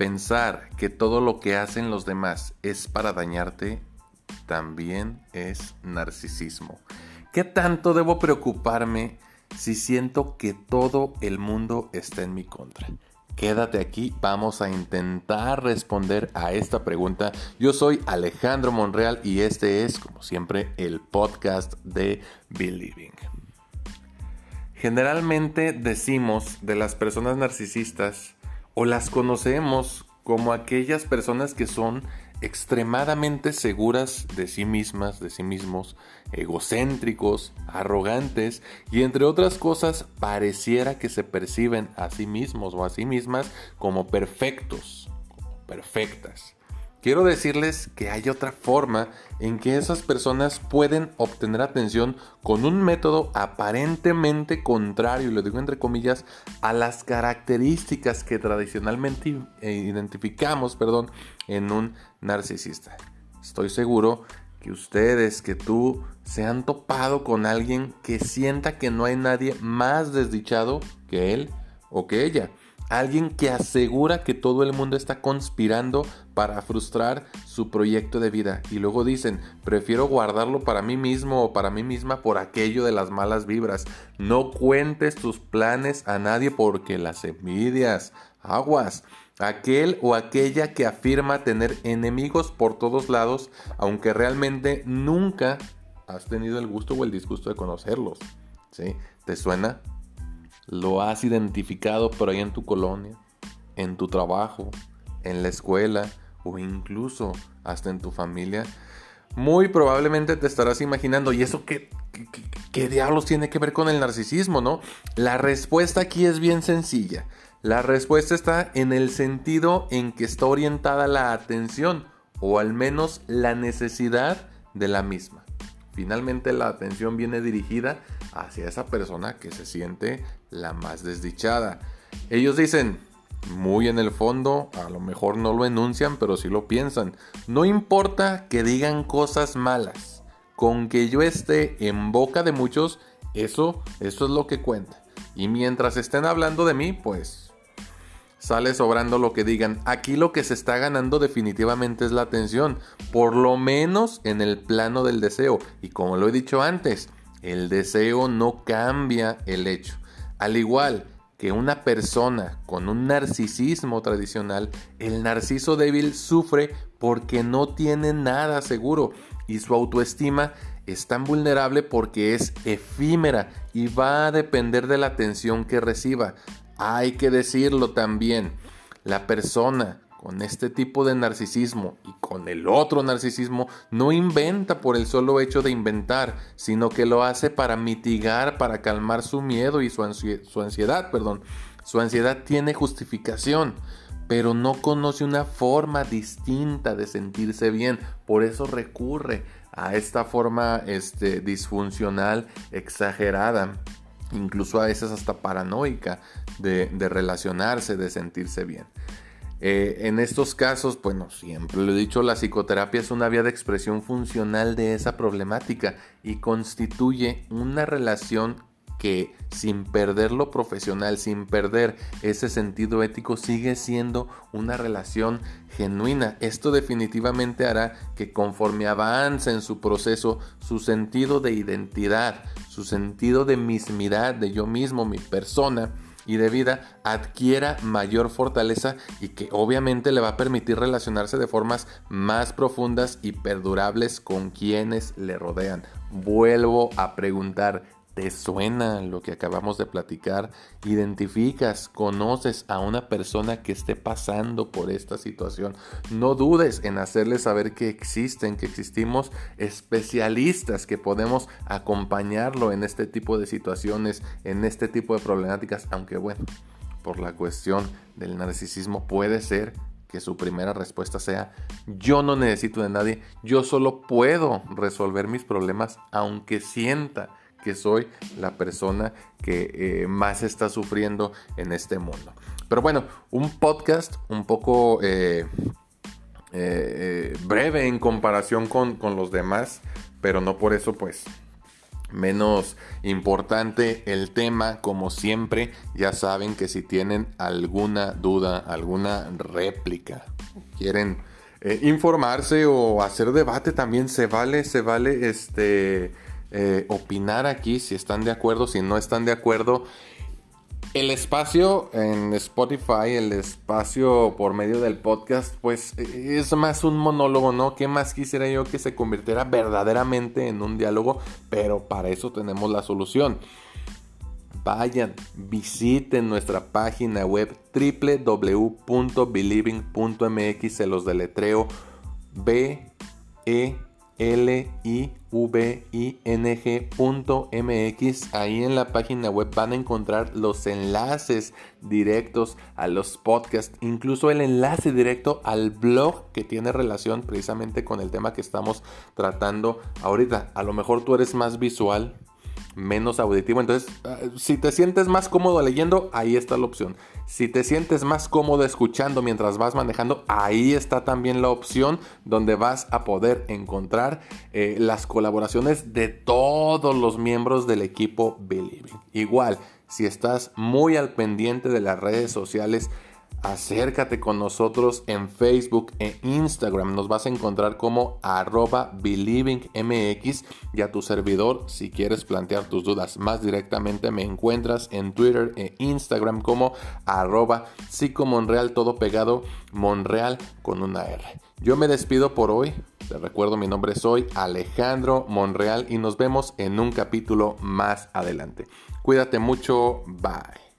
Pensar que todo lo que hacen los demás es para dañarte también es narcisismo. ¿Qué tanto debo preocuparme si siento que todo el mundo está en mi contra? Quédate aquí, vamos a intentar responder a esta pregunta. Yo soy Alejandro Monreal y este es, como siempre, el podcast de Believing. Generalmente decimos de las personas narcisistas o las conocemos como aquellas personas que son extremadamente seguras de sí mismas, de sí mismos, egocéntricos, arrogantes y entre otras cosas pareciera que se perciben a sí mismos o a sí mismas como perfectos, perfectas. Quiero decirles que hay otra forma en que esas personas pueden obtener atención con un método aparentemente contrario, lo digo entre comillas, a las características que tradicionalmente eh, identificamos perdón, en un narcisista. Estoy seguro que ustedes, que tú, se han topado con alguien que sienta que no hay nadie más desdichado que él o que ella Alguien que asegura que todo el mundo está conspirando para frustrar su proyecto de vida. Y luego dicen, prefiero guardarlo para mí mismo o para mí misma por aquello de las malas vibras. No cuentes tus planes a nadie porque las envidias. Aguas. Aquel o aquella que afirma tener enemigos por todos lados, aunque realmente nunca has tenido el gusto o el disgusto de conocerlos. ¿Sí? ¿Te suena? Lo has identificado por ahí en tu colonia, en tu trabajo, en la escuela o incluso hasta en tu familia, muy probablemente te estarás imaginando, ¿y eso qué, qué, diablos tiene que ver con el narcisismo, no? La respuesta aquí es bien sencilla. La respuesta está en el sentido en que está orientada la atención o al menos la necesidad de la misma. Finalmente la atención viene dirigida hacia esa persona que se siente la más desdichada. Ellos dicen, muy en el fondo, a lo mejor no lo enuncian, pero sí lo piensan. No importa que digan cosas malas, con que yo esté en boca de muchos, eso, eso es lo que cuenta. Y mientras estén hablando de mí, pues sale sobrando lo que digan. Aquí lo que se está ganando definitivamente es la atención, por lo menos en el plano del deseo. Y como lo he dicho antes, el deseo no cambia el hecho. Al igual que una persona con un narcisismo tradicional, el narciso débil sufre porque no tiene nada seguro y su autoestima es tan vulnerable porque es efímera y va a depender de la atención que reciba. Hay que decirlo también, la persona con este tipo de narcisismo y con el otro narcisismo no inventa por el solo hecho de inventar, sino que lo hace para mitigar, para calmar su miedo y su, ansiedad, perdón. Su ansiedad tiene justificación, pero no conoce una forma distinta de sentirse bien, por eso recurre a esta forma este, disfuncional exagerada incluso a veces hasta paranoica de, relacionarse, de sentirse bien. Eh, en estos casos, bueno, siempre lo he dicho, la psicoterapia es una vía de expresión funcional de esa problemática y constituye una relación que sin perder lo profesional, sin perder ese sentido ético, sigue siendo una relación genuina. Esto definitivamente hará que conforme avance en su proceso, su sentido de identidad, su sentido de mismidad, de yo mismo, mi persona, y de vida adquiera mayor fortaleza y que obviamente le va a permitir relacionarse de formas más profundas y perdurables con quienes le rodean. Vuelvo a preguntar, ¿Te suena lo que acabamos de platicar? ¿Identificas, conoces a una persona que esté pasando por esta situación? No dudes en hacerle saber que existen, que existimos especialistas que podemos acompañarlo en este tipo de situaciones, en este tipo de problemáticas, aunque bueno, por la cuestión del narcisismo puede ser que su primera respuesta sea yo no necesito de nadie, yo solo puedo resolver mis problemas aunque sienta que soy la persona que eh, más está sufriendo en este mundo. Pero bueno, un podcast un poco eh, eh, breve en comparación con, con, los demás, pero no por eso pues menos importante el tema, como siempre, ya saben que si tienen alguna duda, alguna réplica, quieren informarse o hacer debate también se vale, se vale este eh, opinar aquí si están de acuerdo, si no están de acuerdo. El espacio en Spotify, el espacio por medio del podcast, pues es más un monólogo, ¿no? ¿Qué más quisiera yo que se convirtiera verdaderamente en un diálogo? Pero para eso tenemos la solución. Vayan, visiten nuestra página web www.believing.mx, se los deletreo B E L-I-V-I-N-G.mx. Ahí en la página web van a encontrar los enlaces directos a los podcasts, incluso el enlace directo al blog que tiene relación precisamente con el tema que estamos tratando ahorita. A lo mejor tú eres más visual, menos auditivo. Entonces, ah, si te sientes más cómodo leyendo, ahí está la opción. Si te sientes más cómodo escuchando mientras vas manejando, ahí está también la opción donde vas a poder encontrar eh, las colaboraciones de todos los miembros del equipo Believing. Igual, si estás muy al pendiente de las redes sociales, acércate con nosotros en Facebook e Instagram. Nos vas a encontrar como arroba believingmx y a tu servidor si quieres plantear tus dudas más directamente me encuentras en Twitter e Instagram como arroba psicomonreal todo pegado Monreal con una R. Yo me despido por hoy. Te recuerdo mi nombre soy Alejandro Monreal y nos vemos en un capítulo más adelante. Cuídate mucho. Bye.